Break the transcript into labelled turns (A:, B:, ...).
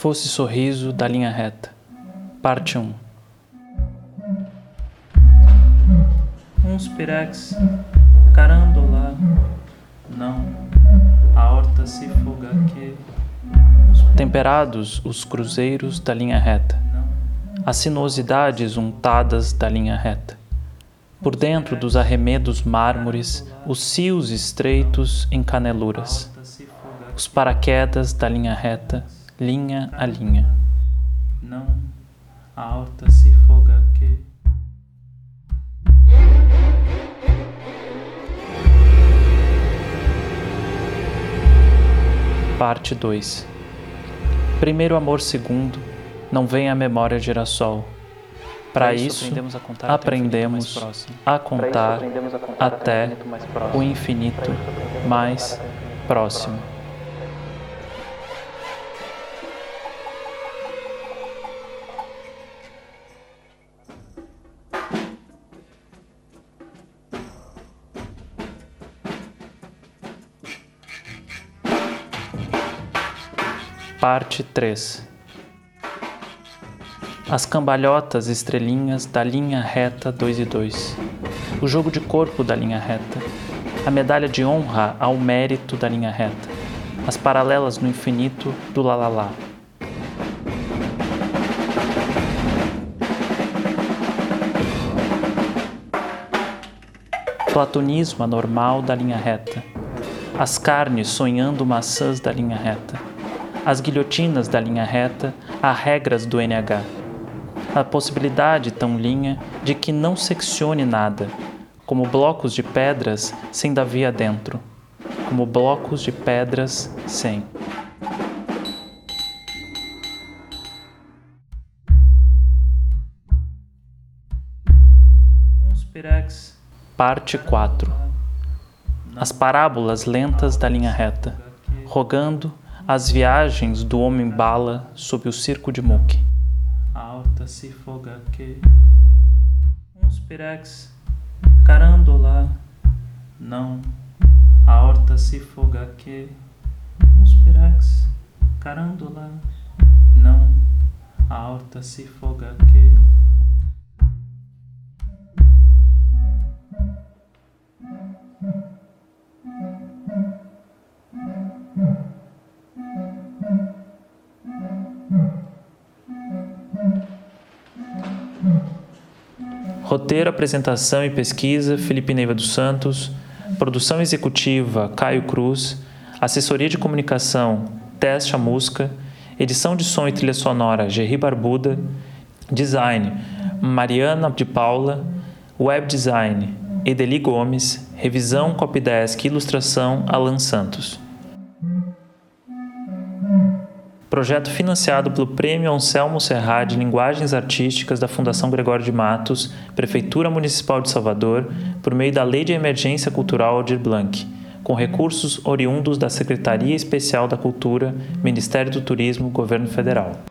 A: Fosse sorriso da linha reta. Parte 1. Uns pirex, carandola, não, a horta se foga que. Temperados os cruzeiros da linha reta, as sinuosidades untadas da linha reta. Por dentro dos arremedos mármores, os cios estreitos em caneluras, os paraquedas da linha reta, linha a linha. Não, a horta se foga que. Parte 2 Primeiro amor segundo, não vem a memória girassol. Para isso, aprendemos, a contar, aprendemos a contar, aprendemos a contar até o infinito mais próximo. Parte 3 As cambalhotas estrelinhas da linha reta 2 e 2. O jogo de corpo da linha reta. A medalha de honra ao mérito da linha reta. As paralelas no infinito do lalala. Platonismo anormal da linha reta. As carnes sonhando maçãs da linha reta as guilhotinas da linha reta, as regras do NH. A possibilidade tão linha de que não seccione nada, como blocos de pedras sem Davi dentro, como blocos de pedras sem. Parte 4 As parábolas lentas da linha reta, rogando as viagens do homem-bala sob o circo de Mook. Alta se foga que uns pirex carandola não a horta se foga que uns pirex carandola não a horta se foga que Roteiro, apresentação e pesquisa: Felipe Neiva dos Santos. Produção executiva: Caio Cruz. Assessoria de comunicação: Teste a Música. Edição de som e trilha sonora: Gerry Barbuda. Design: Mariana de Paula. Web Design: Edeli Gomes. Revisão Copydesk Ilustração: Alan Santos. Projeto financiado pelo Prêmio Anselmo Serra de Linguagens Artísticas da Fundação Gregório de Matos, Prefeitura Municipal de Salvador, por meio da Lei de Emergência Cultural Aldir Blanc, com recursos oriundos da Secretaria Especial da Cultura, Ministério do Turismo, Governo Federal.